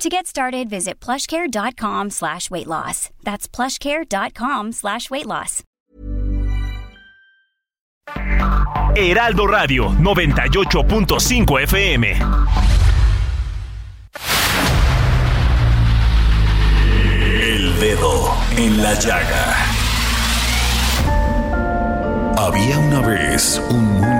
To get started, visit plushcare.com slash weight loss. That's plushcare.com slash weight loss. Heraldo Radio 98.5 FM. El dedo en la llaga. Había una vez un mundo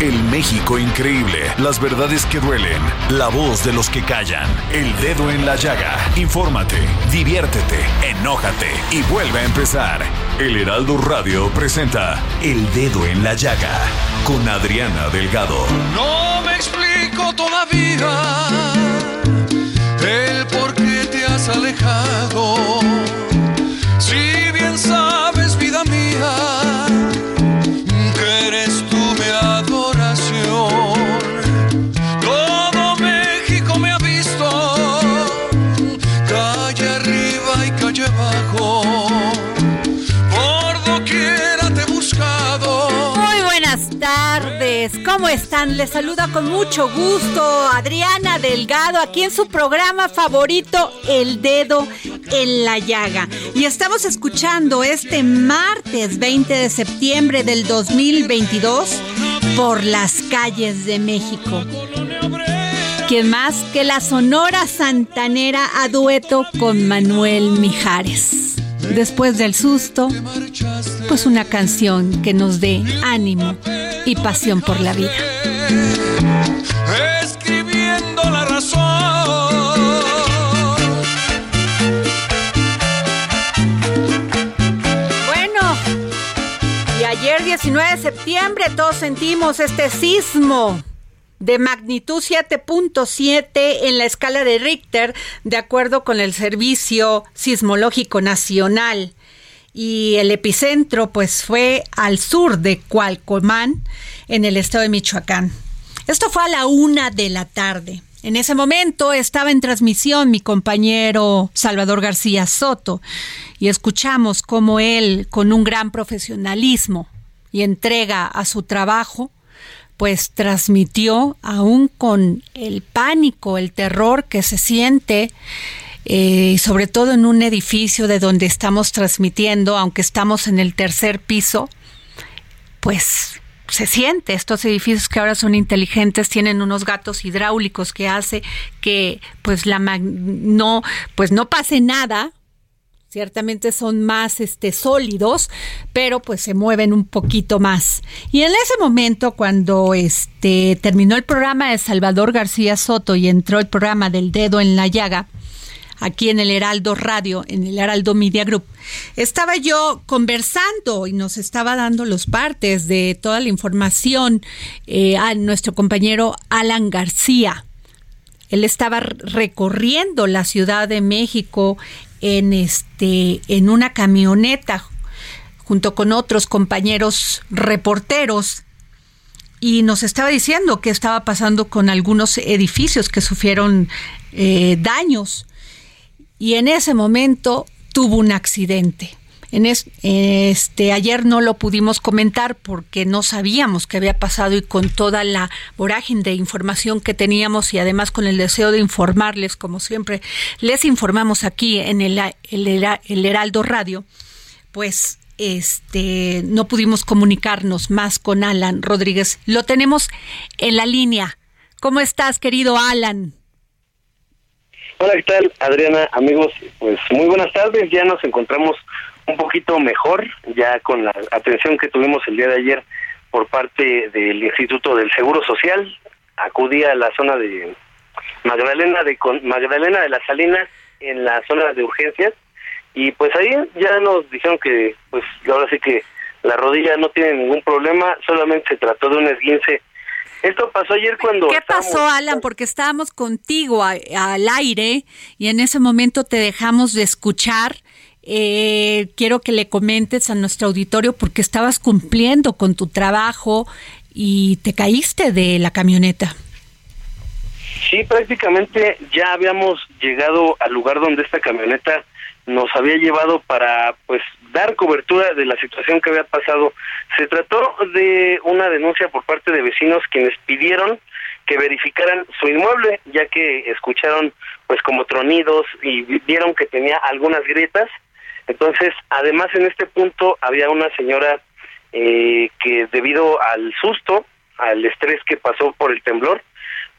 El México increíble, las verdades que duelen, la voz de los que callan, el dedo en la llaga. Infórmate, diviértete, enójate y vuelve a empezar. El Heraldo Radio presenta El Dedo en la Llaga con Adriana Delgado. No me explico todavía el por qué te has alejado. Si bien sabes, ¿cómo están? Les saluda con mucho gusto Adriana Delgado aquí en su programa favorito El Dedo en la Llaga. Y estamos escuchando este martes 20 de septiembre del 2022 por las calles de México. ¿Quién más que la Sonora Santanera a dueto con Manuel Mijares? Después del susto, pues una canción que nos dé ánimo y pasión por la vida. Escribiendo la razón. Bueno, y ayer 19 de septiembre todos sentimos este sismo de magnitud 7.7 en la escala de Richter, de acuerdo con el Servicio Sismológico Nacional. Y el epicentro pues fue al sur de Cualcomán, en el estado de Michoacán. Esto fue a la una de la tarde. En ese momento estaba en transmisión mi compañero Salvador García Soto y escuchamos cómo él, con un gran profesionalismo y entrega a su trabajo, pues transmitió aún con el pánico, el terror que se siente, eh, sobre todo en un edificio de donde estamos transmitiendo, aunque estamos en el tercer piso, pues se siente. Estos edificios que ahora son inteligentes tienen unos gatos hidráulicos que hace que pues la no pues no pase nada. Ciertamente son más este sólidos, pero pues se mueven un poquito más. Y en ese momento cuando este terminó el programa de Salvador García Soto y entró el programa del dedo en la llaga, aquí en el Heraldo Radio, en el Heraldo Media Group. Estaba yo conversando y nos estaba dando los partes de toda la información eh, a nuestro compañero Alan García. Él estaba recorriendo la Ciudad de México en este en una camioneta junto con otros compañeros reporteros y nos estaba diciendo qué estaba pasando con algunos edificios que sufrieron eh, daños y en ese momento tuvo un accidente. En este ayer no lo pudimos comentar porque no sabíamos qué había pasado y con toda la vorágine de información que teníamos y además con el deseo de informarles, como siempre les informamos aquí en el, el Heraldo Radio, pues este no pudimos comunicarnos más con Alan Rodríguez. Lo tenemos en la línea. ¿Cómo estás, querido Alan? Hola, ¿qué tal, Adriana? Amigos, pues muy buenas tardes. Ya nos encontramos un poquito mejor, ya con la atención que tuvimos el día de ayer por parte del Instituto del Seguro Social. Acudí a la zona de Magdalena de Magdalena de las Salinas en la zona de urgencias y pues ahí ya nos dijeron que pues ahora sí que la rodilla no tiene ningún problema, solamente se trató de un esguince. Esto pasó ayer cuando... ¿Qué pasó, Alan? Porque estábamos contigo al aire y en ese momento te dejamos de escuchar. Eh, quiero que le comentes a nuestro auditorio porque estabas cumpliendo con tu trabajo y te caíste de la camioneta. Sí, prácticamente ya habíamos llegado al lugar donde esta camioneta nos había llevado para pues dar cobertura de la situación que había pasado. Se trató de una denuncia por parte de vecinos quienes pidieron que verificaran su inmueble, ya que escucharon pues como tronidos y vieron que tenía algunas grietas. Entonces, además en este punto había una señora eh, que debido al susto, al estrés que pasó por el temblor,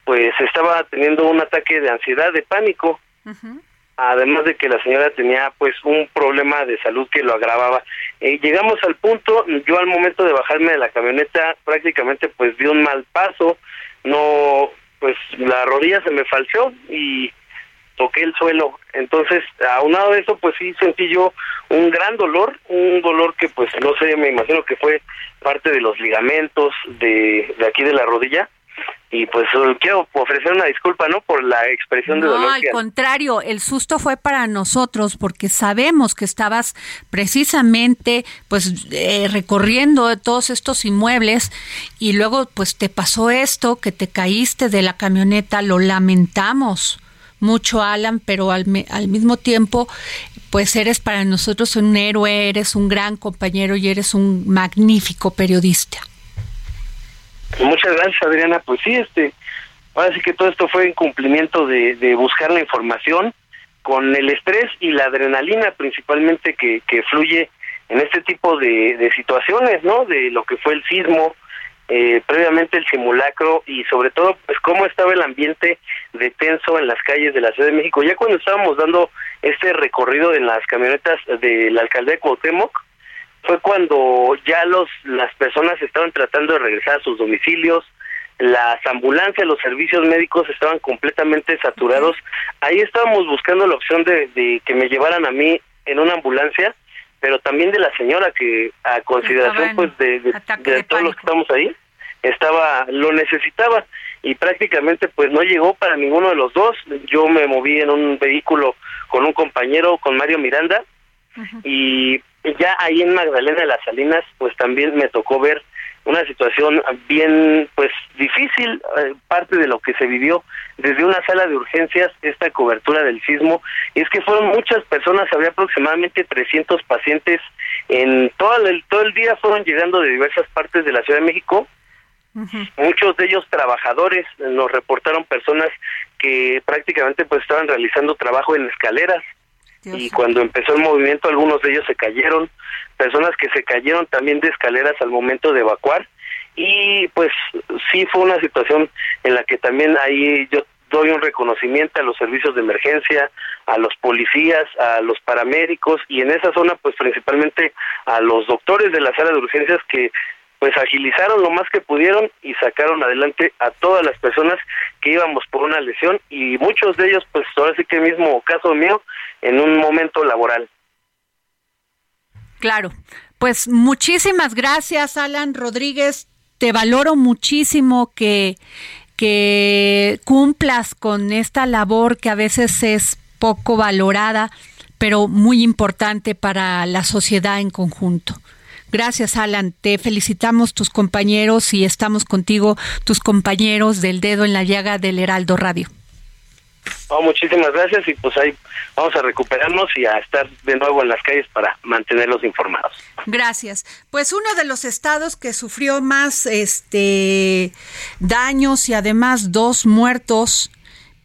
pues estaba teniendo un ataque de ansiedad, de pánico. Además de que la señora tenía pues un problema de salud que lo agravaba. Eh, llegamos al punto, yo al momento de bajarme de la camioneta prácticamente pues di un mal paso, no pues la rodilla se me falseó y toqué el suelo. Entonces, aunado de eso, pues sí sentí yo un gran dolor, un dolor que pues no sé, me imagino que fue parte de los ligamentos de, de aquí de la rodilla y pues quiero ofrecer una disculpa, ¿no? Por la expresión de dolor. No, al contrario, el susto fue para nosotros porque sabemos que estabas precisamente pues eh, recorriendo todos estos inmuebles y luego pues te pasó esto, que te caíste de la camioneta, lo lamentamos mucho, Alan, pero al, al mismo tiempo pues eres para nosotros un héroe, eres un gran compañero y eres un magnífico periodista. Muchas gracias, Adriana. Pues sí, este, ahora sí que todo esto fue en cumplimiento de, de buscar la información con el estrés y la adrenalina principalmente que, que fluye en este tipo de situaciones, ¿no? De lo que fue el sismo, eh, previamente el simulacro y sobre todo pues cómo estaba el ambiente de tenso en las calles de la Ciudad de México. Ya cuando estábamos dando este recorrido en las camionetas de la alcaldía de Cuauhtémoc, fue cuando ya los las personas estaban tratando de regresar a sus domicilios, las ambulancias, los servicios médicos estaban completamente saturados. Ahí estábamos buscando la opción de, de que me llevaran a mí en una ambulancia, pero también de la señora que a consideración pues de, de, todos los que estamos ahí estaba lo necesitaba y prácticamente pues no llegó para ninguno de los dos. Yo me moví en un vehículo con un compañero, con Mario Miranda, y ya ahí en Magdalena de las Salinas, pues también me tocó ver una situación bien, pues difícil, eh, parte de lo que se vivió desde una sala de urgencias, esta cobertura del sismo, y es que fueron muchas personas, había aproximadamente 300 pacientes en todo el, todo el día, fueron llegando de diversas partes de la Ciudad de México, Muchos de ellos trabajadores, nos reportaron personas que prácticamente pues estaban realizando trabajo en escaleras, y cuando empezó el movimiento algunos de ellos se cayeron, personas que se cayeron también de escaleras al momento de evacuar. Y pues sí fue una situación en la que también ahí yo doy un reconocimiento a los servicios de emergencia, a los policías, a los paramédicos y en esa zona pues principalmente a los doctores de la sala de urgencias que pues agilizaron lo más que pudieron y sacaron adelante a todas las personas que íbamos por una lesión y muchos de ellos, pues ahora sí que mismo caso mío, en un momento laboral. Claro, pues muchísimas gracias Alan Rodríguez, te valoro muchísimo que, que cumplas con esta labor que a veces es poco valorada, pero muy importante para la sociedad en conjunto. Gracias, Alan. Te felicitamos tus compañeros y estamos contigo, tus compañeros del dedo en la llaga del Heraldo Radio. Oh, muchísimas gracias y pues ahí vamos a recuperarnos y a estar de nuevo en las calles para mantenerlos informados. Gracias. Pues uno de los estados que sufrió más este daños y además dos muertos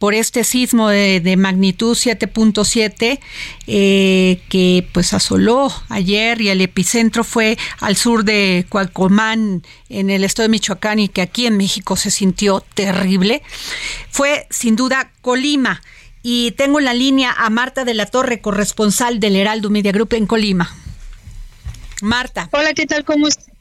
por este sismo de, magnitud 7.7 eh, que pues asoló ayer y el epicentro fue al sur de Cualcomán en el estado de Michoacán y que aquí en México se sintió terrible, fue sin duda Colima. Y tengo en la línea a Marta de la Torre, corresponsal del Heraldo Media Group en Colima. Marta. Hola, ¿qué tal? ¿Cómo estás?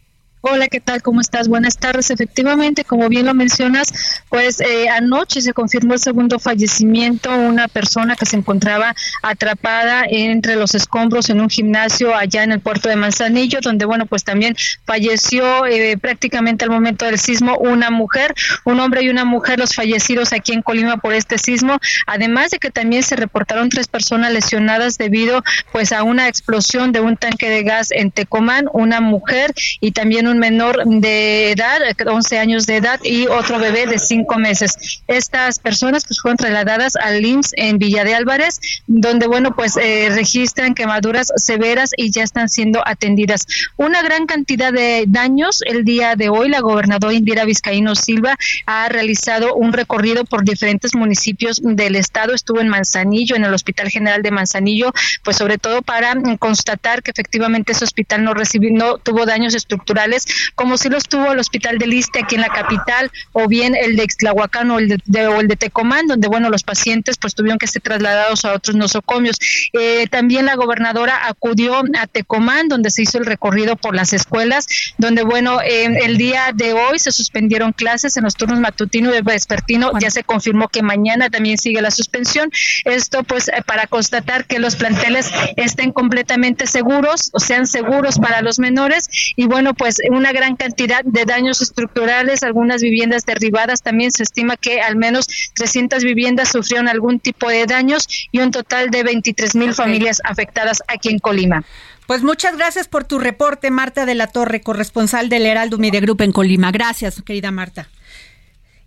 Hola, ¿qué tal? ¿Cómo estás? Buenas tardes. Efectivamente, como bien lo mencionas, pues eh, anoche se confirmó el segundo fallecimiento, una persona que se encontraba atrapada entre los escombros en un gimnasio allá en el puerto de Manzanillo, donde, bueno, pues también falleció eh, prácticamente al momento del sismo una mujer, un hombre y una mujer, los fallecidos aquí en Colima por este sismo, además de que también se reportaron tres personas lesionadas debido pues a una explosión de un tanque de gas en Tecomán, una mujer y también un menor de edad, 11 años de edad, y otro bebé de 5 meses. Estas personas pues fueron trasladadas al IMSS en Villa de Álvarez, donde, bueno, pues eh, registran quemaduras severas y ya están siendo atendidas. Una gran cantidad de daños. El día de hoy, la gobernadora Indira Vizcaíno Silva ha realizado un recorrido por diferentes municipios del estado. Estuvo en Manzanillo, en el Hospital General de Manzanillo, pues sobre todo para constatar que efectivamente ese hospital no recibió, no tuvo daños estructurales como si los tuvo el Hospital de Liste aquí en la capital, o bien el de Ixtlahuacán o el de, o el de Tecomán, donde, bueno, los pacientes pues tuvieron que ser trasladados a otros nosocomios. Eh, también la gobernadora acudió a Tecomán, donde se hizo el recorrido por las escuelas, donde, bueno, el día de hoy se suspendieron clases en los turnos matutino y vespertino, ya se confirmó que mañana también sigue la suspensión. Esto, pues, eh, para constatar que los planteles estén completamente seguros, o sean seguros para los menores, y bueno, pues una gran cantidad de daños estructurales, algunas viviendas derribadas, también se estima que al menos 300 viviendas sufrieron algún tipo de daños y un total de 23 mil familias afectadas aquí en Colima. Pues muchas gracias por tu reporte, Marta de la Torre, corresponsal del Heraldo Media Group en Colima. Gracias, querida Marta.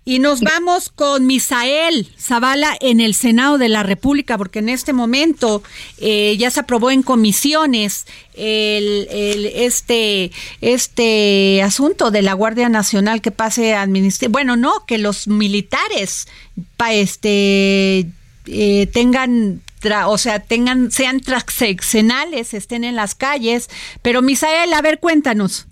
Y nos vamos con Misael Zavala en el Senado de la República, porque en este momento eh, ya se aprobó en comisiones el, este, este asunto de la Guardia Nacional que pase a administrar. Bueno, no, que los militares pa, este, eh, tengan o sea, tengan, sean transeccionales, estén en las calles. Pero Misael, a ver, cuéntanos.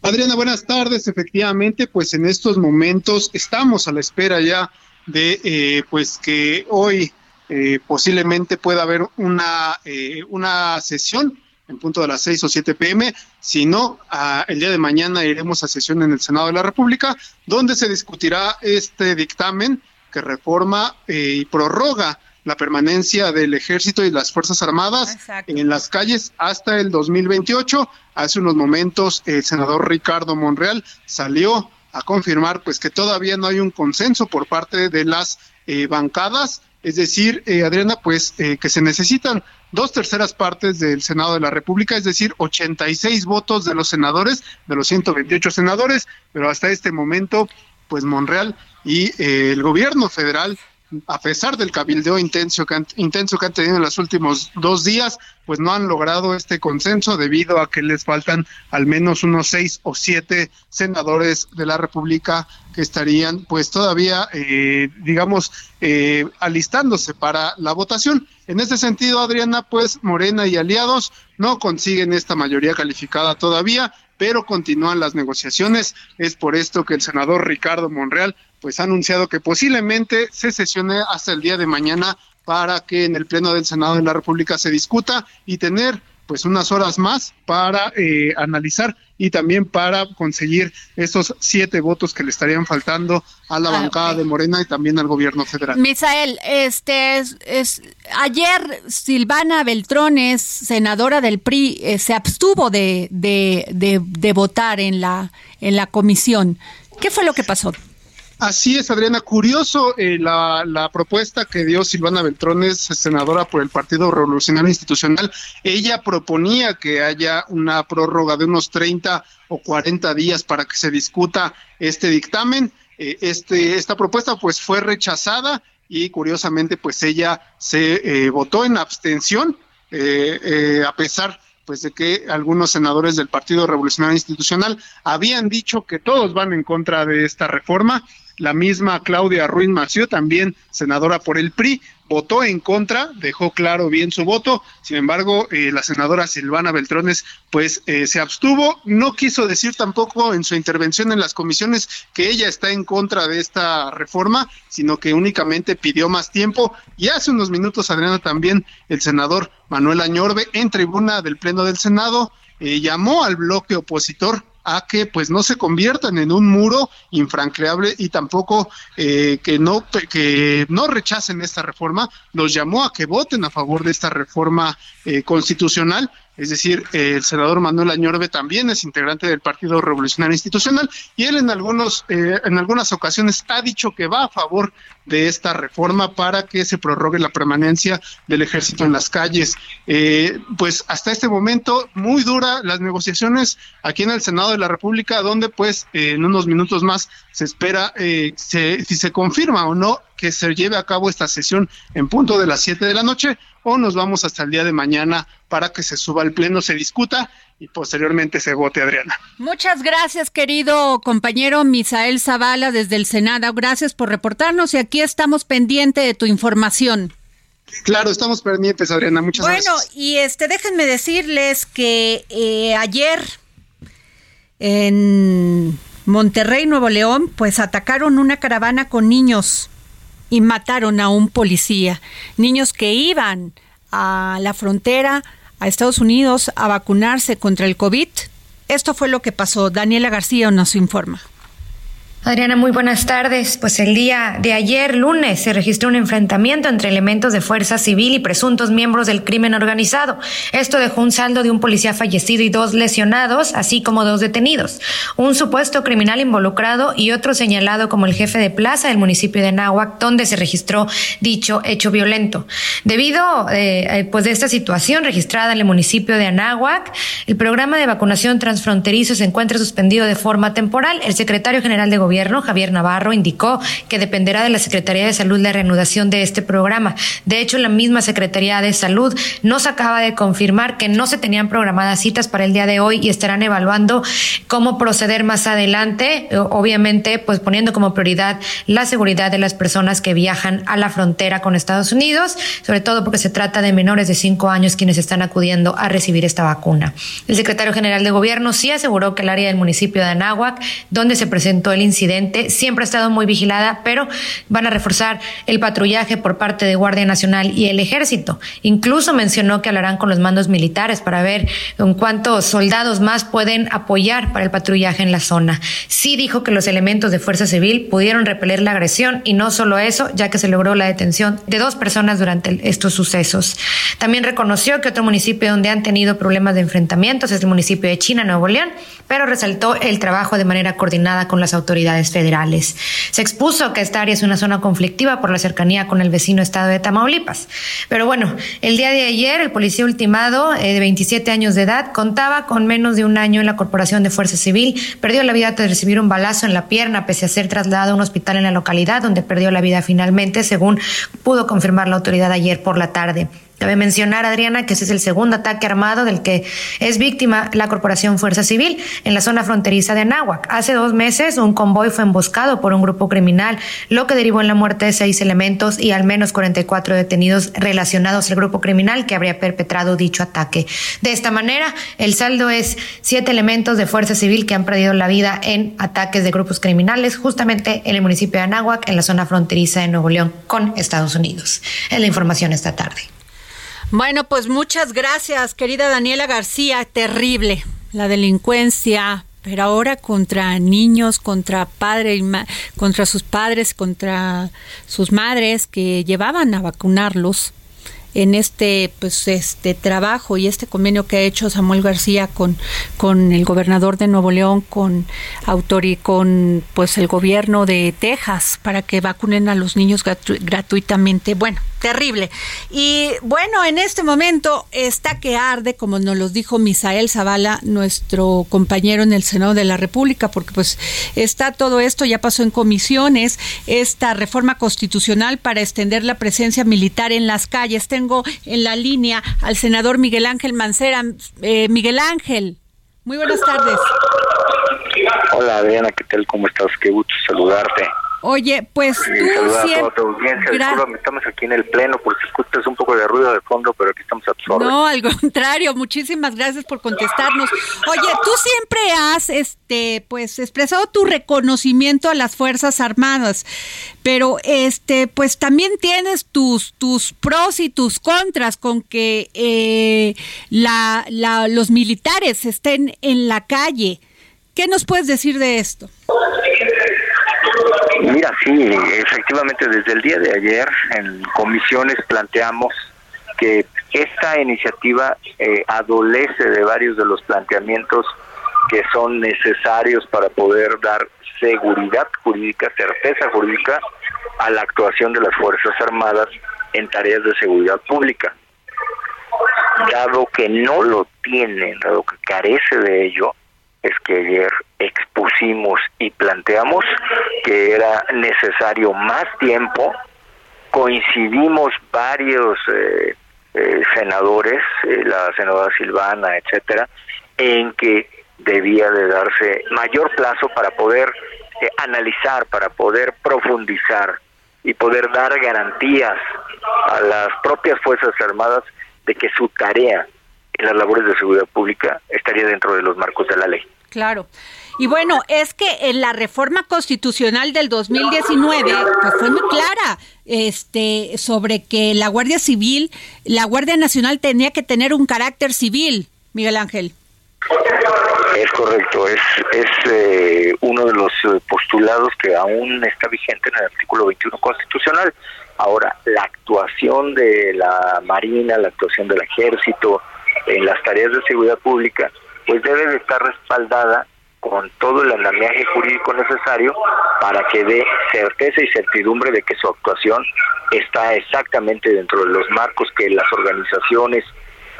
Adriana, buenas tardes. Efectivamente, pues en estos momentos estamos a la espera ya de eh, pues que hoy eh, posiblemente pueda haber una, eh, una sesión en punto de las 6 o 7 pm. Si no, el día de mañana iremos a sesión en el Senado de la República, donde se discutirá este dictamen que reforma y prorroga la permanencia del ejército y las Fuerzas Armadas en las calles hasta el 2028. Hace unos momentos el senador Ricardo Monreal salió a confirmar pues que todavía no hay un consenso por parte de las eh, bancadas, es decir, eh, Adriana, pues eh, que se necesitan dos terceras partes del Senado de la República, es decir, 86 votos de los senadores, de los 128 senadores, pero hasta este momento, pues Monreal y el gobierno federal a pesar del cabildeo intenso que, han, tenido en los últimos dos días, pues no han logrado este consenso debido a que les faltan al menos unos seis o siete senadores de la República que estarían pues todavía, eh, digamos, eh, alistándose para la votación. En ese sentido, Adriana, pues Morena y aliados no consiguen esta mayoría calificada todavía, pero continúan las negociaciones. Es por esto que el senador Ricardo Monreal pues ha anunciado que posiblemente se sesione hasta el día de mañana para que en el Pleno del Senado de la República se discuta y tener pues unas horas más para eh, analizar y también para conseguir esos siete votos que le estarían faltando a la ah, bancada de Morena y también al gobierno federal. Misael, este es, ayer Silvana Beltrones, senadora del PRI, eh, se abstuvo de, de, de, de votar en la en la comisión. ¿Qué fue lo que pasó? Así es, Adriana. Curioso eh, la, propuesta que dio Silvana Beltrones, senadora por el Partido Revolucionario Institucional. Ella proponía que haya una prórroga de unos 30 o 40 días para que se discuta este dictamen. Eh, este, esta propuesta pues fue rechazada y curiosamente pues ella se eh, votó en abstención a pesar pues de que algunos senadores del Partido Revolucionario Institucional habían dicho que todos van en contra de esta reforma la misma Claudia Ruiz Mació, también senadora por el PRI, votó en contra, dejó claro bien su voto, sin embargo, eh, la senadora Silvana Beltrones pues eh, se abstuvo, no quiso decir tampoco en su intervención en las comisiones que ella está en contra de esta reforma, sino que únicamente pidió más tiempo. Y hace unos minutos, Adriana, también el senador Manuel Añorbe en tribuna del Pleno del Senado eh, llamó al bloque opositor a que pues no se conviertan en un muro infranqueable y tampoco eh, que no que no rechacen esta reforma. Los llamó a que voten a favor de esta reforma eh, constitucional es decir, el senador Manuel Añorbe también es integrante del Partido Revolucionario Institucional y él en algunos eh, en algunas ocasiones ha dicho que va a favor de esta reforma para que se prorrogue la permanencia del ejército en las calles. Eh, pues hasta este momento muy dura las negociaciones aquí en el Senado de la República, donde pues eh, en unos minutos más se espera si se confirma o no que se lleve a cabo esta sesión en punto de las 7 de la noche o nos vamos hasta el día de mañana para que se suba al pleno, se discuta y posteriormente se vote, Adriana. Muchas gracias, querido compañero Misael Zavala desde el Senado. Gracias por reportarnos y aquí estamos pendientes de tu información. Claro, estamos pendientes, Adriana. Muchas gracias. Bueno, y este, déjenme decirles que eh, ayer en Monterrey, Nuevo León, pues atacaron una caravana con niños y mataron a un policía. Niños que iban a la frontera a Estados Unidos a vacunarse contra el COVID. Esto fue lo que pasó. Daniela García nos informa. Adriana, muy buenas tardes. Pues el día de ayer, lunes, se registró un enfrentamiento entre elementos de fuerza civil y presuntos miembros del crimen organizado. Esto dejó un saldo de un policía fallecido y dos lesionados, así como dos detenidos. Un supuesto criminal involucrado y otro señalado como el jefe de plaza del municipio de Nahuac, donde se registró dicho hecho violento. Debido eh, eh, pues de esta situación registrada en el municipio de Anáhuac, el programa de vacunación transfronterizo se encuentra suspendido de forma temporal. El secretario general de Gobierno, Javier Navarro, indicó que dependerá de la Secretaría de Salud la reanudación de este programa. De hecho, la misma Secretaría de Salud nos acaba de confirmar que no se tenían programadas citas para el día de hoy y estarán evaluando cómo proceder más adelante, obviamente, pues poniendo como prioridad la seguridad de las personas que viajan a la frontera con Estados Unidos, sobre todo porque se trata de menores de cinco años quienes están acudiendo a recibir esta vacuna. El secretario general de Gobierno sí aseguró que el área del municipio de Anáhuac, donde se presentó el incidente, Siempre ha estado muy vigilada, pero van a reforzar el patrullaje por parte de Guardia Nacional y el Ejército. Incluso mencionó que hablarán con los mandos militares para ver cuántos soldados más pueden apoyar para el patrullaje en la zona. Sí dijo que los elementos de Fuerza Civil pudieron repeler la agresión y no solo eso, ya que se logró la detención de dos personas durante estos sucesos. También reconoció que otro municipio donde han tenido problemas de enfrentamientos es el municipio de China, Nuevo León, pero resaltó el trabajo de manera coordinada con las autoridades federales. Se expuso que esta área es una zona conflictiva por la cercanía con el vecino estado de Tamaulipas. Pero bueno, el día de ayer el policía ultimado eh, de 27 años de edad contaba con menos de un año en la Corporación de Fuerza Civil, perdió la vida tras recibir un balazo en la pierna pese a ser trasladado a un hospital en la localidad donde perdió la vida finalmente, según pudo confirmar la autoridad ayer por la tarde. Cabe mencionar, Adriana, que ese es el segundo ataque armado del que es víctima la Corporación Fuerza Civil en la zona fronteriza de Anáhuac. Hace dos meses un convoy fue emboscado por un grupo criminal, lo que derivó en la muerte de seis elementos y al menos 44 detenidos relacionados al grupo criminal que habría perpetrado dicho ataque. De esta manera, el saldo es siete elementos de Fuerza Civil que han perdido la vida en ataques de grupos criminales justamente en el municipio de Anáhuac, en la zona fronteriza de Nuevo León con Estados Unidos. Es la información esta tarde. Bueno, pues muchas gracias, querida Daniela García. Terrible la delincuencia, pero ahora contra niños, contra padres, contra sus padres, contra sus madres que llevaban a vacunarlos en este pues este trabajo y este convenio que ha hecho Samuel García con con el gobernador de Nuevo León con autor y con pues el gobierno de Texas para que vacunen a los niños gratuitamente. Bueno terrible. Y bueno en este momento está que arde como nos lo dijo Misael Zavala nuestro compañero en el Senado de la República porque pues está todo esto ya pasó en comisiones esta reforma constitucional para extender la presencia militar en las calles tengo en la línea al senador Miguel Ángel Mancera. Eh, Miguel Ángel, muy buenas tardes. Hola Adriana, ¿qué tal? ¿Cómo estás? Qué gusto saludarte. Oye, pues tú siempre... estamos aquí en el pleno por si escuchas un poco de ruido de fondo, pero aquí estamos absorbidos. No, al contrario, muchísimas gracias por contestarnos. Oye, tú siempre has este pues expresado tu reconocimiento a las Fuerzas Armadas, pero este pues también tienes tus tus pros y tus contras con que eh, la, la, los militares estén en la calle. ¿Qué nos puedes decir de esto? Mira, sí, efectivamente desde el día de ayer en comisiones planteamos que esta iniciativa eh, adolece de varios de los planteamientos que son necesarios para poder dar seguridad jurídica, certeza jurídica a la actuación de las Fuerzas Armadas en tareas de seguridad pública. Dado que no lo tienen, dado que carece de ello, que ayer expusimos y planteamos que era necesario más tiempo, coincidimos varios eh, eh, senadores, eh, la senadora Silvana, etcétera, en que debía de darse mayor plazo para poder analizar, para poder profundizar y poder dar garantías a las propias Fuerzas Armadas de que su tarea en las labores de seguridad pública estaría dentro de los marcos de la ley. Claro. Y bueno, es que en la reforma constitucional del 2019 pues fue muy clara este sobre que la Guardia Civil, la Guardia Nacional tenía que tener un carácter civil, Miguel Ángel. Es correcto, es, es eh, uno de los eh, postulados que aún está vigente en el artículo 21 constitucional. Ahora, la actuación de la Marina, la actuación del Ejército en las tareas de seguridad pública, pues debe de estar respaldada con todo el andamiaje jurídico necesario para que dé certeza y certidumbre de que su actuación está exactamente dentro de los marcos que las organizaciones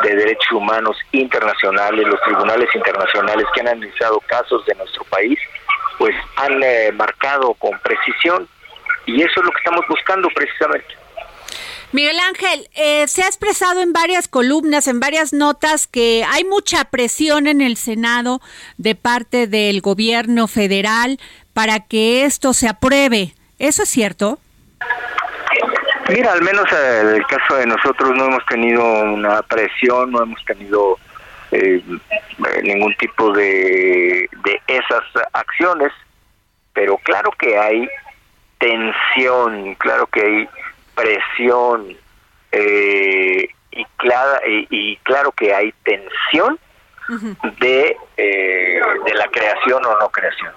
de derechos humanos internacionales, los tribunales internacionales que han analizado casos de nuestro país, pues han eh, marcado con precisión y eso es lo que estamos buscando precisamente. Miguel Ángel, eh, se ha expresado en varias columnas, en varias notas, que hay mucha presión en el Senado de parte del gobierno federal para que esto se apruebe. ¿Eso es cierto? Mira, al menos en el caso de nosotros no hemos tenido una presión, no hemos tenido eh, ningún tipo de, de esas acciones, pero claro que hay tensión, claro que hay presión eh, y, clara, y, claro que hay tensión de, eh, de la creación o no creación.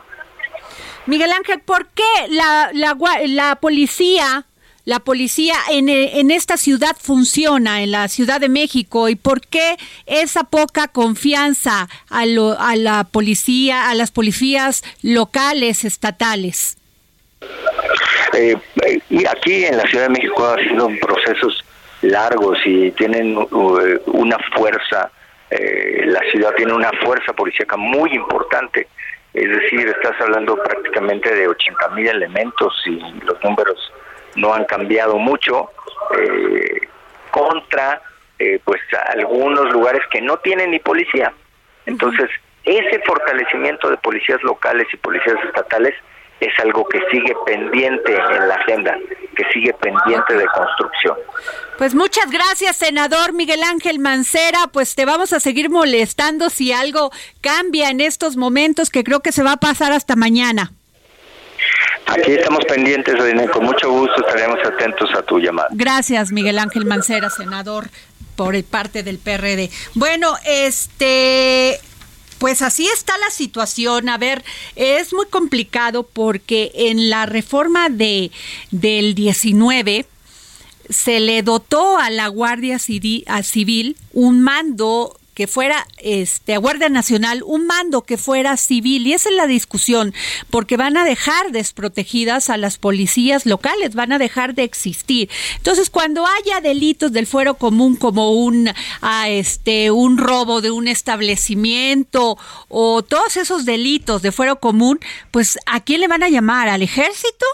Miguel Ángel, ¿por qué la, la, la policía, la policía en, en, esta ciudad funciona, en la Ciudad de México, y por qué esa poca confianza a, lo, a la policía, a las policías locales, estatales? Eh, y aquí en la Ciudad de México ha sido procesos largos y tienen uh, una fuerza, eh, la ciudad tiene una fuerza policíaca muy importante. Es decir, estás hablando prácticamente de 80 mil elementos y los números no han cambiado mucho eh, contra pues algunos lugares que no tienen ni policía. Entonces, ese fortalecimiento de policías locales y policías estatales es algo que sigue pendiente en la agenda, que sigue pendiente de construcción. Pues muchas gracias, senador Miguel Ángel Mancera. Pues te vamos a seguir molestando si algo cambia en estos momentos, que creo que se va a pasar hasta mañana. Aquí estamos pendientes, con mucho gusto estaremos atentos a tu llamada. Gracias, Miguel Ángel Mancera, senador por el parte del PRD. Bueno, este pues así está la situación. A ver, es muy complicado porque en la reforma de del 19 se le dotó a la Guardia Civil un mando que fuera este Guardia Nacional un mando que fuera civil. Y esa es la discusión porque van a dejar desprotegidas a las policías locales van a dejar de existir. Entonces cuando haya delitos del fuero común como un a este un robo de un establecimiento o todos esos delitos de fuero común pues a quién le van a llamar al ejército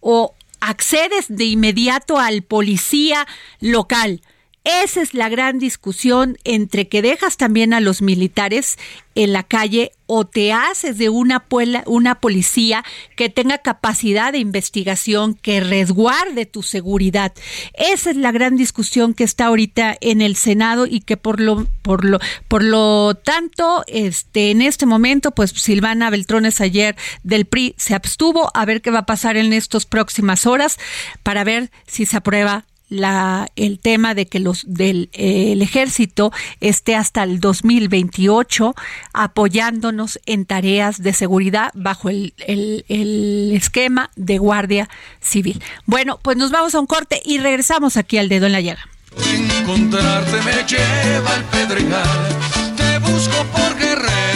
o accedes de inmediato al policía local Esa es la gran discusión entre que dejas también a los militares en la calle o te haces de una, una policía que tenga capacidad de investigación, que resguarde tu seguridad. Esa es la gran discusión que está ahorita en el Senado y que por lo, por lo, por lo tanto, este, en este momento, pues Silvana Beltrones ayer del PRI se abstuvo a ver qué va a pasar en estas próximas horas para ver si se aprueba el tema de que los del el ejército esté hasta el 2028 apoyándonos en tareas de seguridad bajo el, el, el, esquema de guardia civil. Bueno, pues nos vamos a un corte y regresamos aquí al dedo en la llaga. Encontrarte me lleva al pedregal, te busco por Guerrero,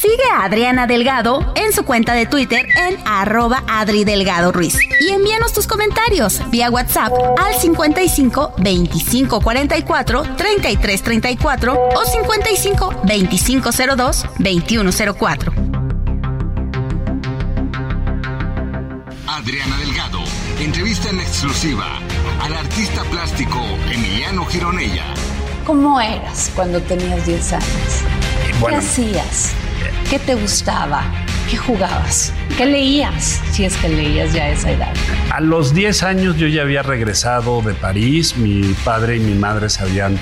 Sigue a Adriana Delgado en su cuenta de Twitter en arroba Adri Delgado Ruiz. Y envíanos tus comentarios vía WhatsApp al 55 25 44 33 34 o 55 25 02 21 04. Adriana Delgado entrevista en exclusiva al artista plástico Emiliano Gironella. ¿Cómo eras cuando tenías 10 años? ¿Qué hacías? ¿Qué te gustaba? ¿Qué jugabas? ¿Qué leías? Si es que leías ya a esa edad. A los 10 años yo ya había regresado de París. Mi padre y mi madre se habían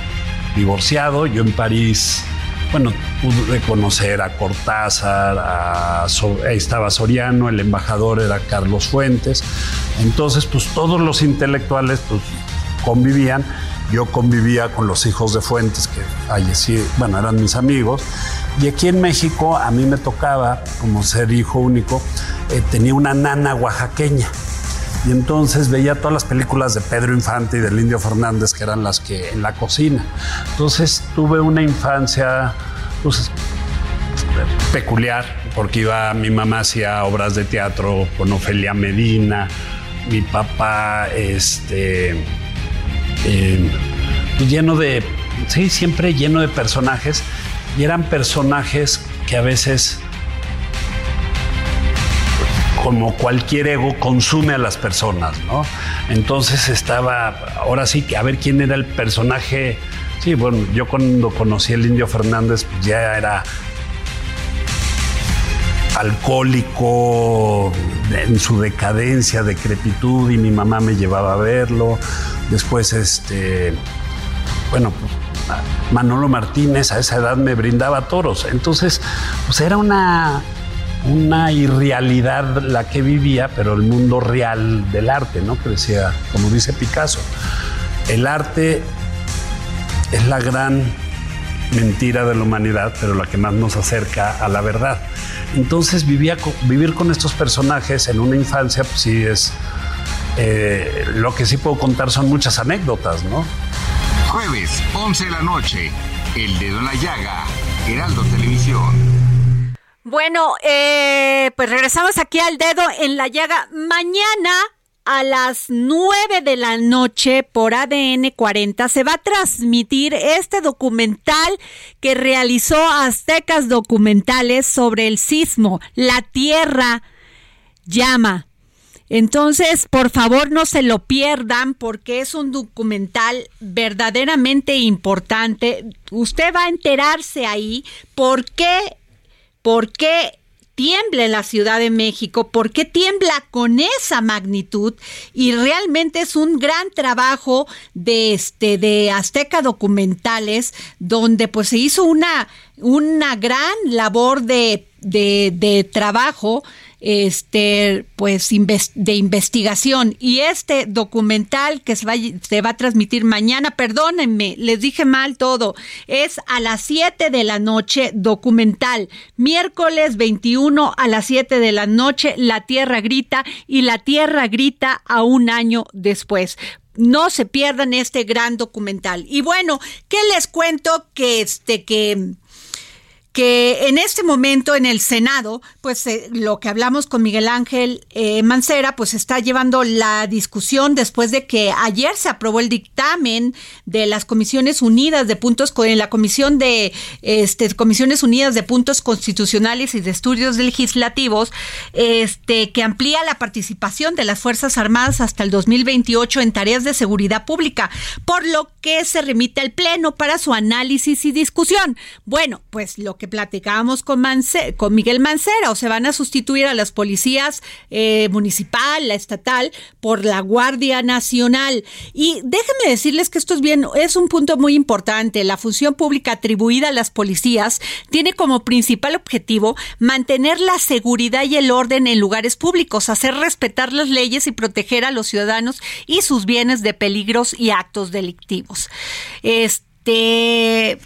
divorciado. Yo en París, bueno, pude conocer a Cortázar, a so estaba Soriano, el embajador era Carlos Fuentes. Entonces, pues todos los intelectuales pues, convivían. Yo convivía con los hijos de Fuentes, que fallecí, bueno, eran mis amigos. Y aquí en México a mí me tocaba, como ser hijo único, eh, tenía una nana oaxaqueña. Y entonces veía todas las películas de Pedro Infante y del Indio Fernández, que eran las que en la cocina. Entonces tuve una infancia pues, peculiar, porque iba, mi mamá hacía obras de teatro con Ofelia Medina, mi papá, este, eh, lleno de, sí, siempre lleno de personajes y eran personajes que a veces, como cualquier ego, consume a las personas, ¿no? Entonces estaba, ahora sí, a ver quién era el personaje. Sí, bueno, yo cuando conocí al Indio Fernández pues ya era alcohólico en su decadencia, decrepitud y mi mamá me llevaba a verlo. Después, este, bueno, Manolo Martínez a esa edad me brindaba toros. Entonces, pues era una, una irrealidad la que vivía, pero el mundo real del arte, ¿no? Que decía, como dice Picasso, el arte es la gran mentira de la humanidad, pero la que más nos acerca a la verdad. entonces vivía, vivir con estos personajes en una infancia, pues sí es... Eh, lo que sí puedo contar son muchas anécdotas, ¿no? Jueves, 11 de la noche, El Dedo en la Llaga, Heraldo Televisión. Bueno, eh, pues regresamos aquí al dedo en la llaga. Mañana a las 9 de la noche por ADN 40 se va a transmitir este documental que realizó Aztecas Documentales sobre el sismo. La Tierra llama. Entonces, por favor, no se lo pierdan porque es un documental verdaderamente importante. Usted va a enterarse ahí por qué, por qué tiembla en la Ciudad de México, por qué tiembla con esa magnitud y realmente es un gran trabajo de este de Azteca Documentales donde pues se hizo una una gran labor de, de, de trabajo este, pues, de investigación. Y este documental que se va, se va a transmitir mañana, perdónenme, les dije mal todo, es a las 7 de la noche documental. Miércoles 21 a las 7 de la noche, La Tierra Grita y La Tierra Grita a un año después no se pierdan este gran documental. Y bueno, ¿qué les cuento? Que este, que que en este momento en el Senado, pues eh, lo que hablamos con Miguel Ángel eh, Mancera, pues está llevando la discusión después de que ayer se aprobó el dictamen de las Comisiones Unidas de Puntos, en la Comisión de este, Comisiones Unidas de Puntos Constitucionales y de Estudios Legislativos, este, que amplía la participación de las Fuerzas Armadas hasta el 2028 en tareas de seguridad pública, por lo que se remite al Pleno para su análisis y discusión. Bueno, pues lo que platicábamos con, con Miguel Mancera, o se van a sustituir a las policías eh, municipal, la estatal, por la Guardia Nacional. Y déjenme decirles que esto es bien, es un punto muy importante. La función pública atribuida a las policías tiene como principal objetivo mantener la seguridad y el orden en lugares públicos, hacer respetar las leyes y proteger a los ciudadanos y sus bienes de peligros y actos delictivos. Este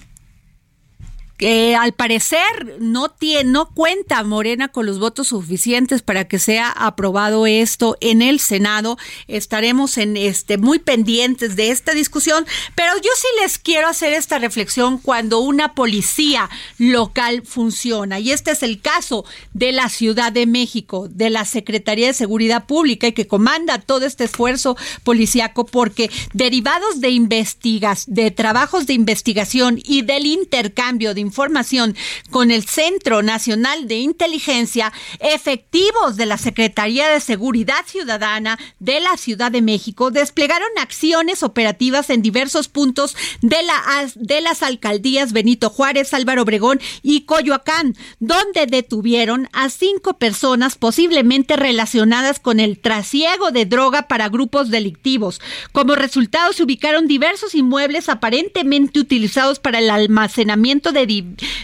que al parecer no tiene, no cuenta Morena con los votos suficientes para que sea aprobado esto en el Senado. Estaremos en este muy pendientes de esta discusión, pero yo sí les quiero hacer esta reflexión cuando una policía local funciona y este es el caso de la Ciudad de México, de la Secretaría de Seguridad Pública y que comanda todo este esfuerzo policíaco porque derivados de investigas, de trabajos de investigación y del intercambio de información con el Centro Nacional de Inteligencia, efectivos de la Secretaría de Seguridad Ciudadana de la Ciudad de México desplegaron acciones operativas en diversos puntos de, la, de las alcaldías Benito Juárez, Álvaro Obregón y Coyoacán, donde detuvieron a cinco personas posiblemente relacionadas con el trasiego de droga para grupos delictivos. Como resultado, se ubicaron diversos inmuebles aparentemente utilizados para el almacenamiento de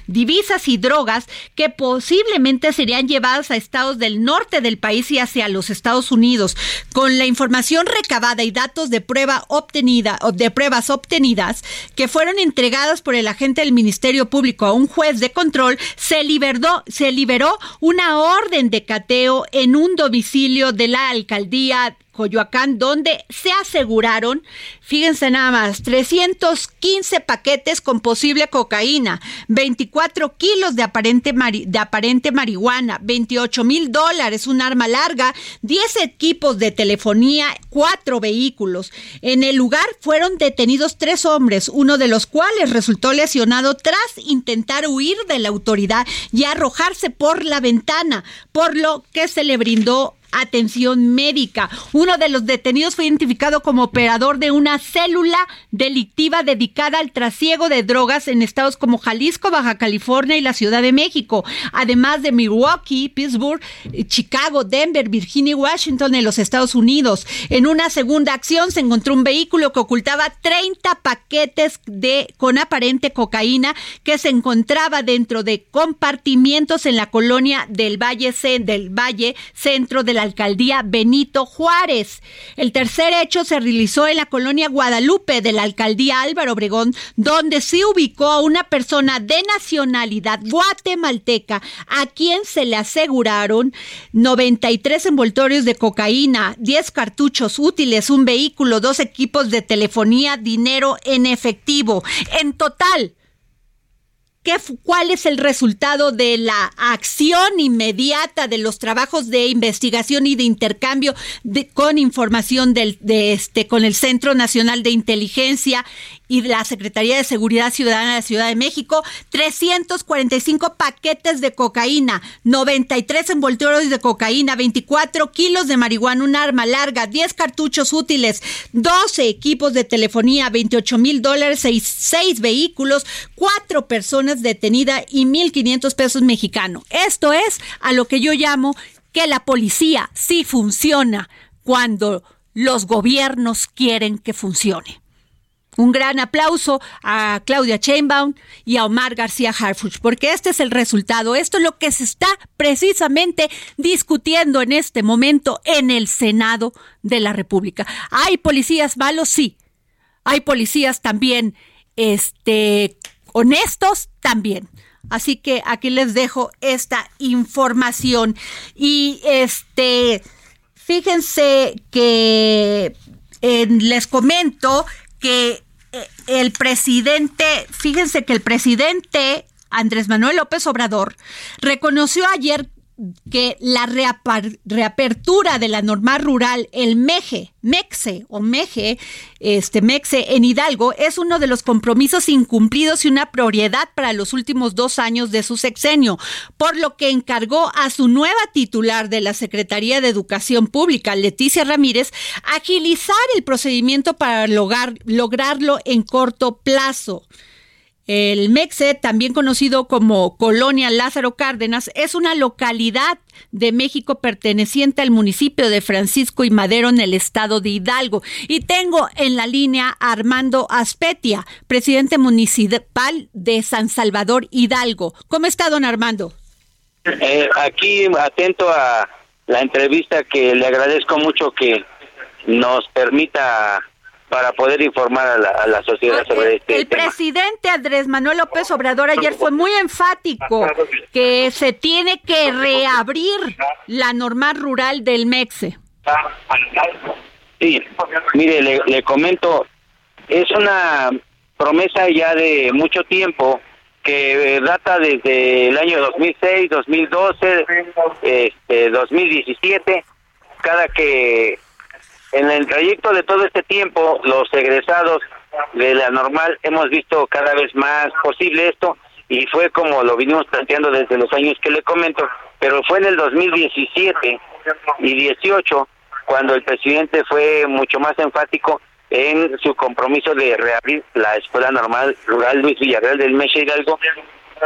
divisas y drogas que posiblemente serían llevadas a estados del norte del país y hacia los Estados Unidos. Con la información recabada y datos de prueba obtenida o de pruebas obtenidas que fueron entregadas por el agente del Ministerio Público a un juez de control, se liberó, se liberó una orden de cateo en un domicilio de la alcaldía Coyoacán, donde se aseguraron, fíjense nada más, 315 paquetes con posible cocaína, 24 kilos de aparente, de aparente marihuana, 28 mil dólares, un arma larga, 10 equipos de telefonía, cuatro vehículos. En el lugar fueron detenidos tres hombres, uno de los cuales resultó lesionado tras intentar huir de la autoridad y arrojarse por la ventana, por lo que se le brindó atención médica. Uno de los detenidos fue identificado como operador de una célula delictiva dedicada al trasiego de drogas en estados como Jalisco, Baja California y la Ciudad de México, además de Milwaukee, Pittsburgh, Chicago, Denver, Virginia y Washington en los Estados Unidos. En una segunda acción se encontró un vehículo que ocultaba 30 paquetes de con aparente cocaína que se encontraba dentro de compartimientos en la colonia del Valle del Valle Centro de la alcaldía Benito Juárez. El tercer hecho se realizó en la colonia Guadalupe de la alcaldía Álvaro Obregón, donde se ubicó a una persona de nacionalidad guatemalteca a quien se le aseguraron 93 envoltorios de cocaína, 10 cartuchos útiles, un vehículo, dos equipos de telefonía, dinero en efectivo. En total, ¿Cuál es el resultado de la acción inmediata de los trabajos de investigación y de intercambio con información del, de este, con el Centro Nacional de Inteligencia y la Secretaría de Seguridad Ciudadana de la Ciudad de México, 345 paquetes de cocaína, 93 envoltorios de cocaína, 24 kilos de marihuana, un arma larga, 10 cartuchos útiles, 12 equipos de telefonía, 28 mil dólares, 6, vehículos, 4 personas detenidas y 1.500 pesos mexicanos. Esto es a lo que yo llamo que la policía sí funciona cuando los gobiernos quieren que funcione. Un gran aplauso a Claudia Chainbaum y a Omar García Harfuch, porque este es el resultado. Esto es lo que se está precisamente discutiendo en este momento en el Senado de la República. ¿Hay policías malos? Sí. ¿Hay policías también este, honestos? También. Así que aquí les dejo esta información. Y este, fíjense que les comento que el presidente, fíjense que el presidente Andrés Manuel López Obrador reconoció ayer que la reapertura de la normal rural, el MEJE, MEXE o MEJE, este MEXE en Hidalgo, es uno de los compromisos incumplidos y una prioridad para los últimos dos años de su sexenio, por lo que encargó a su nueva titular de la Secretaría de Educación Pública, Leticia Ramírez, agilizar el procedimiento para lograr, lograrlo en corto plazo. El Mexe, también conocido como Colonia Lázaro Cárdenas, es una localidad de México perteneciente al municipio de Francisco y Madero en el estado de Hidalgo. Y tengo en la línea a Armando Aspetia, presidente municipal de San Salvador Hidalgo. ¿Cómo está, don Armando? Eh, aquí atento a la entrevista que le agradezco mucho que nos permita para poder informar a la, sociedad sobre este el presidente Andrés Manuel López Obrador ayer fue muy enfático que se tiene que reabrir la normal rural del MEXE. Sí, mire, le, le comento, es una promesa ya de mucho tiempo que data desde el año 2006, 2012, este, 2017, cada que en el trayecto de todo este tiempo, los egresados de la normal hemos visto cada vez más posible esto y fue como lo vinimos planteando desde los años que le comento, pero fue en el 2017 y 18 cuando el presidente fue mucho más enfático en su compromiso de reabrir la Escuela Normal Rural Luis Villarreal del Meche Hidalgo,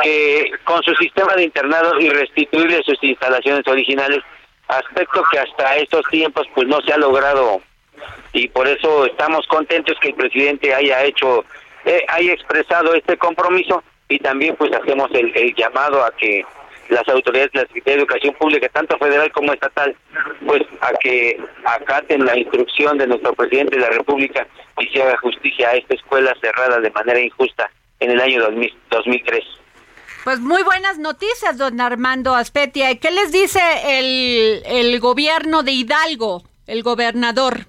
que con su sistema de internado y restituirle sus instalaciones originales aspecto que hasta estos tiempos pues no se ha logrado y por eso estamos contentos que el presidente haya hecho eh, haya expresado este compromiso y también pues hacemos el, llamado a que las autoridades de la Secretaría de Educación Pública, tanto federal como estatal, pues a que acaten la instrucción de nuestro presidente de la República y se haga justicia a esta escuela cerrada de manera injusta en el año 2003. Pues muy buenas noticias, don Armando Aspetia. ¿Qué les dice el, gobierno de Hidalgo, el gobernador?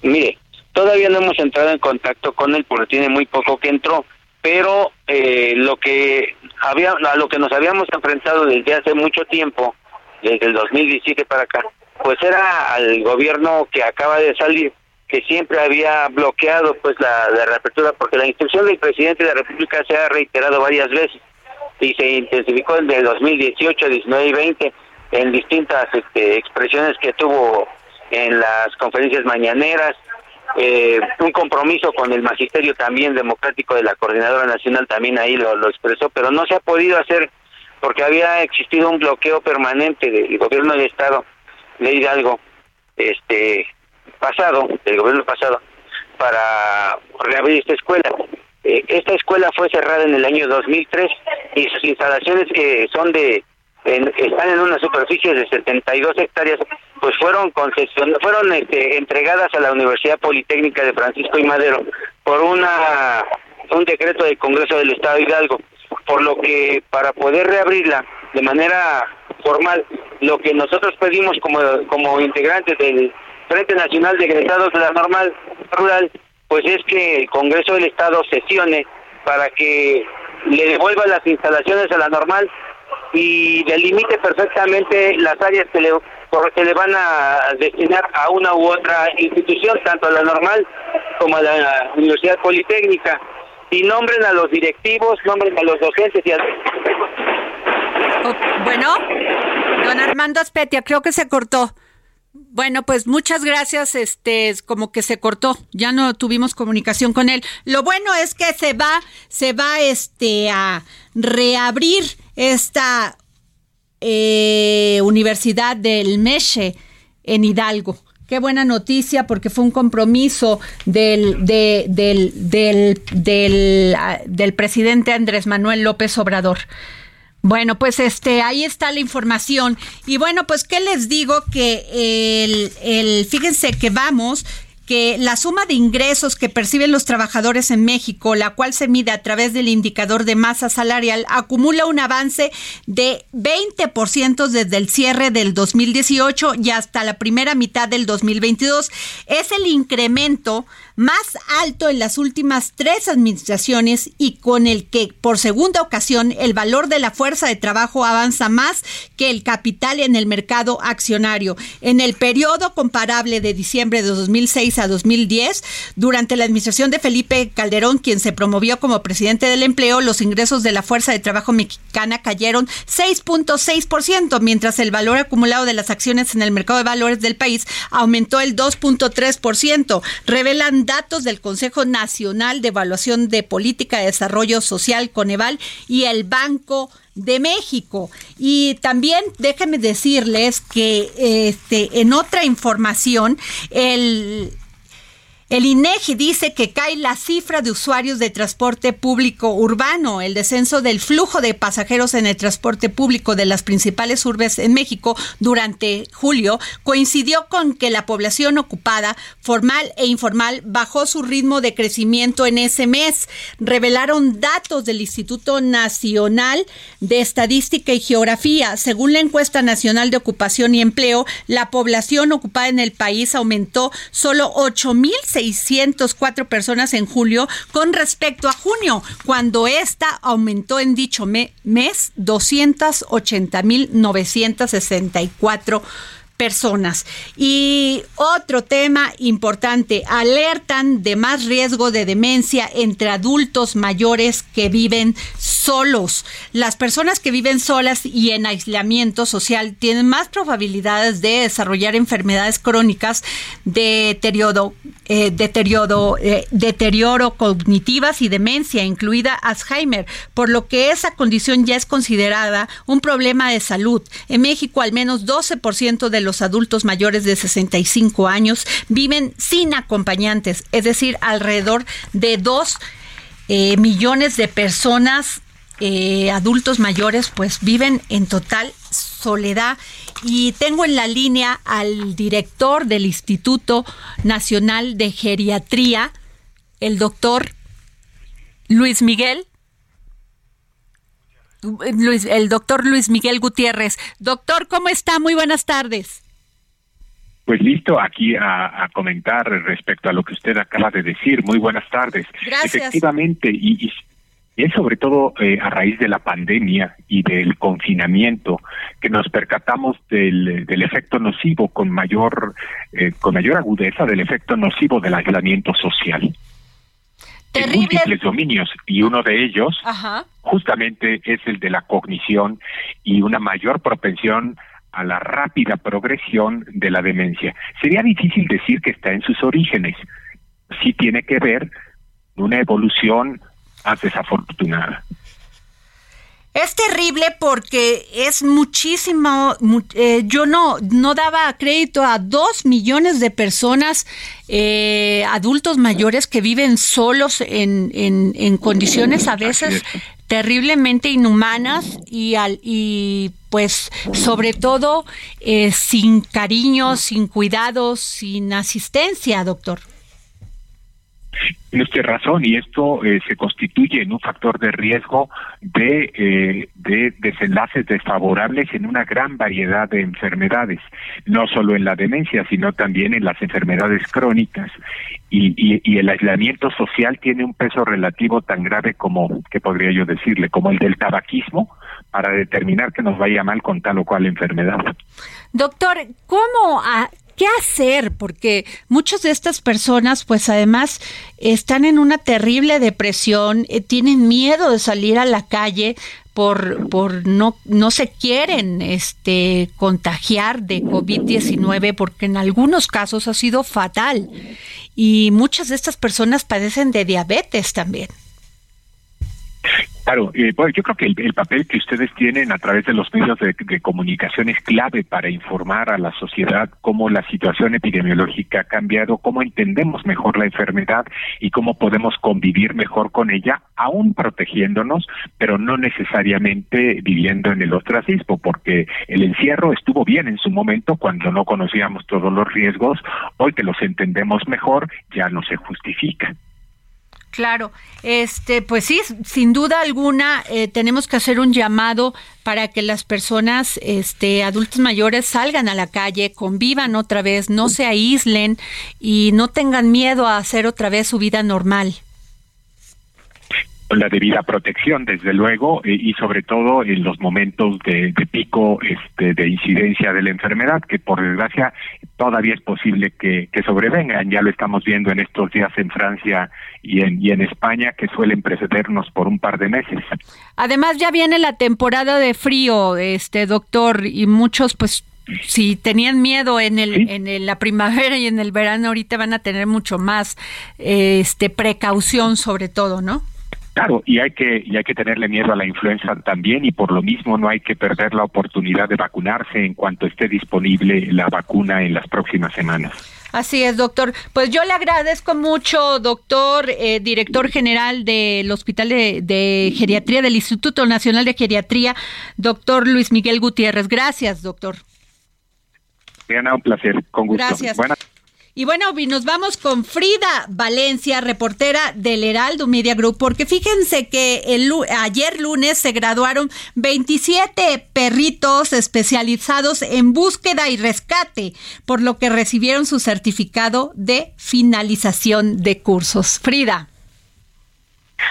Mire, todavía no hemos entrado en contacto con él porque tiene muy poco que entró, pero eh, lo que había, a lo que nos habíamos enfrentado desde hace mucho tiempo, desde el 2017 para acá, pues era al gobierno que acaba de salir que siempre había bloqueado pues la, la reapertura porque la instrucción del presidente de la República se ha reiterado varias veces y se intensificó en el 2018, 19 y 20 en distintas este, expresiones que tuvo en las conferencias mañaneras, eh, un compromiso con el magisterio también democrático de la coordinadora nacional también ahí lo, expresó, pero no se ha podido hacer porque había existido un bloqueo permanente del gobierno del estado de Hidalgo, este pasado, del gobierno pasado, para reabrir esta escuela. Eh, esta escuela fue cerrada en el año 2003 y sus instalaciones que son de están en una superficie de 72 hectáreas, pues fueron concesion, fueron este, entregadas a la Universidad Politécnica de Francisco y Madero por una un decreto del Congreso del Estado Hidalgo, por lo que para poder reabrirla de manera formal, lo que nosotros pedimos como, como integrantes del Frente Nacional de Egresados de la Normal Rural, pues es que el Congreso del Estado sesione para que le devuelva las instalaciones a la normal y delimite perfectamente las áreas que le, le van a destinar a una u otra institución, tanto a la normal como a la Universidad Politécnica, y nombren a los directivos, nombren a los docentes y a... Oh, bueno, don Armando Aspetia, creo que se cortó. Bueno, pues muchas gracias. Este, como que se cortó, ya no tuvimos comunicación con él. Lo bueno es que se va, se va, este, a reabrir esta eh, Universidad del Meche en Hidalgo. Qué buena noticia porque fue un compromiso del, del, del, del, ah, del presidente Andrés Manuel López Obrador. Bueno, pues este, ahí está la información. Y bueno, pues, ¿qué les digo? Que el, el fíjense que vamos que la suma de ingresos que perciben los trabajadores en México, la cual se mide a través del indicador de masa salarial, acumula un avance de 20% desde el cierre del 2018 y hasta la primera mitad del 2022. Es el incremento más alto en las últimas tres administraciones y con el que por segunda ocasión el valor de la fuerza de trabajo avanza más que el capital en el mercado accionario. En el periodo comparable de diciembre de 2006 a 2010, durante la administración de Felipe Calderón, quien se promovió como presidente del empleo, los ingresos de la fuerza de trabajo mexicana cayeron 6.6%, mientras el valor acumulado de las acciones en el mercado de valores del país aumentó el 2.3%, revelan datos del Consejo Nacional de Evaluación de Política de Desarrollo Social, Coneval, y el Banco de México. Y también déjenme decirles que este, en otra información, el el INEGI dice que cae la cifra de usuarios de transporte público urbano. El descenso del flujo de pasajeros en el transporte público de las principales urbes en México durante julio coincidió con que la población ocupada, formal e informal, bajó su ritmo de crecimiento en ese mes. Revelaron datos del Instituto Nacional de Estadística y Geografía. Según la encuesta nacional de ocupación y empleo, la población ocupada en el país aumentó solo 8.600 604 personas en julio con respecto a junio, cuando esta aumentó en dicho mes 280.964 personas. Y otro tema importante, alertan de más riesgo de demencia entre adultos mayores que viven solos. Las personas que viven solas y en aislamiento social tienen más probabilidades de desarrollar enfermedades crónicas de deterioro, eh, deterioro, eh, deterioro cognitivas y demencia, incluida Alzheimer, por lo que esa condición ya es considerada un problema de salud. En México, al menos 12% de los adultos mayores de 65 años viven sin acompañantes, es decir, alrededor de 2 eh, millones de personas eh, adultos mayores pues viven en total soledad y tengo en la línea al director del Instituto Nacional de Geriatría, el doctor Luis Miguel. Luis, el doctor Luis Miguel Gutiérrez. Doctor, ¿cómo está? Muy buenas tardes. Pues listo, aquí a, comentar respecto a lo que usted acaba de decir. Muy buenas tardes. Gracias. Efectivamente, y, es sobre todo eh, a raíz de la pandemia y del confinamiento que nos percatamos del, del efecto nocivo con mayor eh, con mayor agudeza del efecto nocivo del aislamiento social. En múltiples dominios y uno de ellos justamente es el de la cognición y una mayor propensión a la rápida progresión de la demencia. Sería difícil decir que está en sus orígenes. Sí tiene que ver una evolución más desafortunada. Es terrible porque es muchísimo, eh, yo no, no daba crédito a dos millones de personas, eh, adultos mayores que viven solos en, en, condiciones a veces terriblemente inhumanas y, al, y pues sobre todo eh, sin cariño, sin cuidados, sin asistencia, doctor. Tiene usted razón y esto eh, se constituye en un factor de riesgo de, eh, de desenlaces desfavorables en una gran variedad de enfermedades, no solo en la demencia, sino también en las enfermedades crónicas. Y, y, y el aislamiento social tiene un peso relativo tan grave como, ¿qué podría yo decirle? Como el del tabaquismo para determinar que nos vaya mal con tal o cual enfermedad. Doctor, ¿cómo, ¿Qué hacer? Porque muchas de estas personas, pues además, están en una terrible depresión, eh, tienen miedo de salir a la calle por, por no, no se quieren este, contagiar de COVID-19 porque en algunos casos ha sido fatal. Y muchas de estas personas padecen de diabetes también. Claro, eh, yo creo que el, papel que ustedes tienen a través de los medios de, comunicación es clave para informar a la sociedad cómo la situación epidemiológica ha cambiado, cómo entendemos mejor la enfermedad y cómo podemos convivir mejor con ella, aún protegiéndonos, pero no necesariamente viviendo en el ostracismo, porque el encierro estuvo bien en su momento cuando no conocíamos todos los riesgos, hoy que los entendemos mejor ya no se justifica. Claro, este, pues sí, sin duda alguna eh, tenemos que hacer un llamado para que las personas, este, adultos mayores salgan a la calle, convivan otra vez, no se aíslen y no tengan miedo a hacer otra vez su vida normal la debida protección, desde luego, eh, y sobre todo en los momentos de, pico este, de incidencia de la enfermedad, que por desgracia todavía es posible que, sobrevengan. Ya lo estamos viendo en estos días en Francia y en, y en España, que suelen precedernos por un par de meses. Además, ya viene la temporada de frío, este doctor, y muchos, pues, si tenían miedo en el en la primavera y en el verano ahorita van a tener mucho más este precaución sobre todo, ¿no? Claro, y hay que y hay que tenerle miedo a la influenza también y por lo mismo no hay que perder la oportunidad de vacunarse en cuanto esté disponible la vacuna en las próximas semanas. Así es, doctor. Pues yo le agradezco mucho, doctor, eh, director general del Hospital de, de, Geriatría del Instituto Nacional de Geriatría, doctor Luis Miguel Gutiérrez. Gracias, doctor. Diana, un placer, con gusto. Gracias. Y bueno, nos vamos con Frida Valencia, reportera del Heraldo Media Group, porque fíjense que el, ayer lunes se graduaron 27 perritos especializados en búsqueda y rescate, por lo que recibieron su certificado de finalización de cursos. Frida.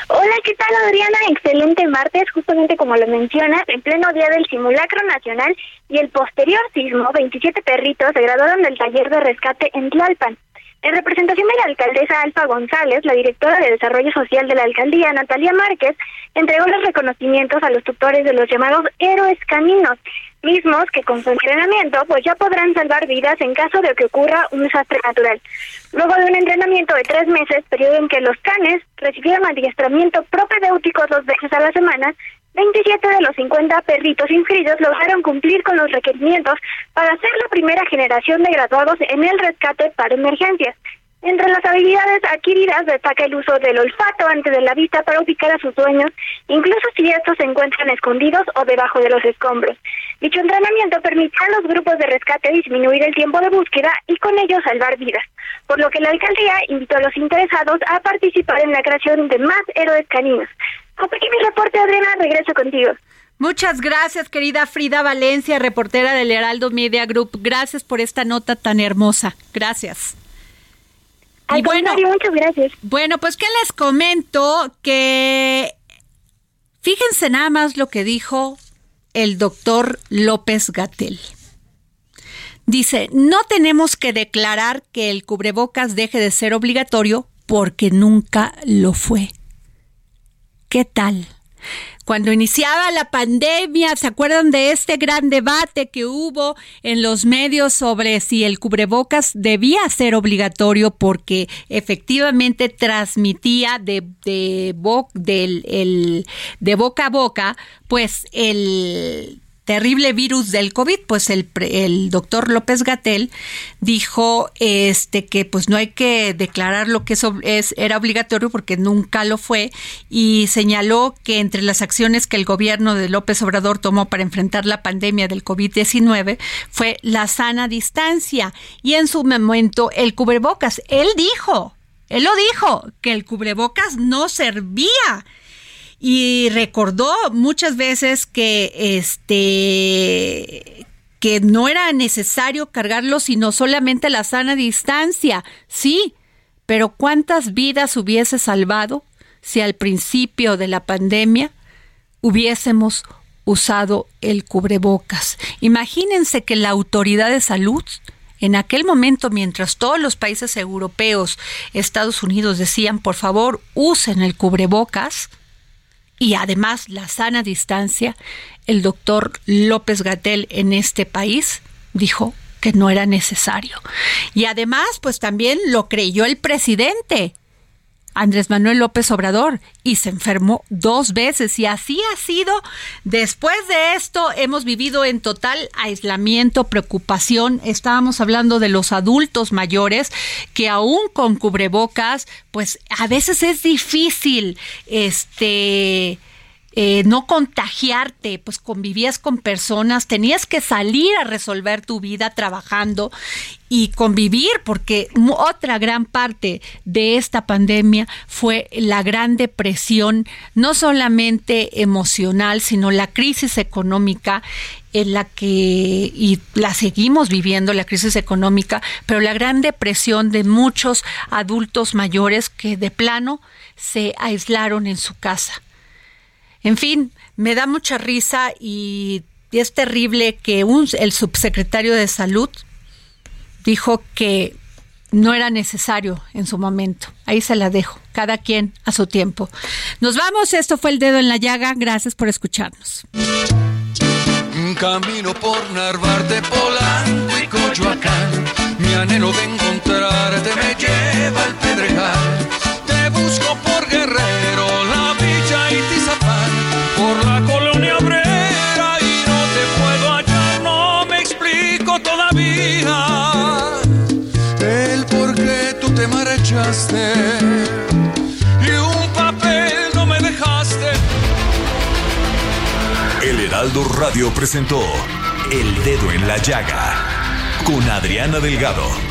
Hola, ¿qué tal Adriana? Excelente martes, justamente como lo mencionas, en pleno día del simulacro nacional y el posterior sismo, 27 perritos se graduaron del taller de rescate en Tlalpan. En representación de la alcaldesa Alfa González, la directora de Desarrollo Social de la alcaldía, Natalia Márquez, entregó los reconocimientos a los tutores de los llamados héroes caninos, mismos que con su entrenamiento pues ya podrán salvar vidas en caso de que ocurra un desastre natural. Luego de un entrenamiento de tres meses, periodo en que los canes recibieron adiestramiento propedéutico dos veces a la semana, 27 de los 50 perritos inscritos lograron cumplir con los requerimientos para ser la primera generación de graduados en el rescate para emergencias. Entre las habilidades adquiridas destaca el uso del olfato antes de la vista para ubicar a sus dueños, incluso si estos se encuentran escondidos o debajo de los escombros. Dicho entrenamiento permite a los grupos de rescate disminuir el tiempo de búsqueda y con ello salvar vidas, por lo que la alcaldía invitó a los interesados a participar en la creación de más héroes caninos. Hasta mi reporte, Adriana, regreso contigo. Muchas gracias, querida Frida Valencia, reportera del Heraldo Media Group. Gracias por esta nota tan hermosa. Gracias. Bueno, muchas gracias. Bueno, pues que les comento que fíjense nada más lo que dijo el doctor López Gatel. Dice, no tenemos que declarar que el cubrebocas deje de ser obligatorio porque nunca lo fue. ¿Qué tal? Cuando iniciaba la pandemia, ¿se acuerdan de este gran debate que hubo en los medios sobre si el cubrebocas debía ser obligatorio porque efectivamente transmitía de, de, de boca a boca, pues el terrible virus del COVID, pues el, el doctor López Gatel dijo este que pues no hay que declarar lo que eso es, era obligatorio porque nunca lo fue y señaló que entre las acciones que el gobierno de López Obrador tomó para enfrentar la pandemia del COVID-19 fue la sana distancia y en su momento el cubrebocas. Él dijo, él lo dijo, que el cubrebocas no servía y recordó muchas veces que este que no era necesario cargarlo sino solamente la sana distancia. Sí, pero ¿cuántas vidas hubiese salvado si al principio de la pandemia hubiésemos usado el cubrebocas? Imagínense que la autoridad de salud en aquel momento, mientras todos los países europeos, Estados Unidos decían, por favor, usen el cubrebocas, y además la sana distancia, el doctor López Gatel en este país dijo que no era necesario. Y además, pues también lo creyó el presidente. Andrés Manuel López Obrador y se enfermó dos veces y así ha sido. Después de esto hemos vivido en total aislamiento, preocupación. Estábamos hablando de los adultos mayores que aún con cubrebocas, pues a veces es difícil este eh, no contagiarte, pues convivías con personas, tenías que salir a resolver tu vida trabajando y convivir, porque otra gran parte de esta pandemia fue la gran depresión, no solamente emocional, sino la crisis económica en la que, y la seguimos viviendo, la crisis económica, pero la gran depresión de muchos adultos mayores que de plano se aislaron en su casa en fin, me da mucha risa y, es terrible que el subsecretario de Salud dijo que no era necesario en su momento. Ahí se la dejo, cada quien a su tiempo. Nos vamos, esto fue el dedo en la llaga, gracias por escucharnos. Camino por Narvarte, Polanco y mi anhelo de encontrarte me lleva al Pedregal, el por qué tú te marchaste y un papel no me dejaste. El Heraldo Radio presentó El Dedo en la Llaga con Adriana Delgado.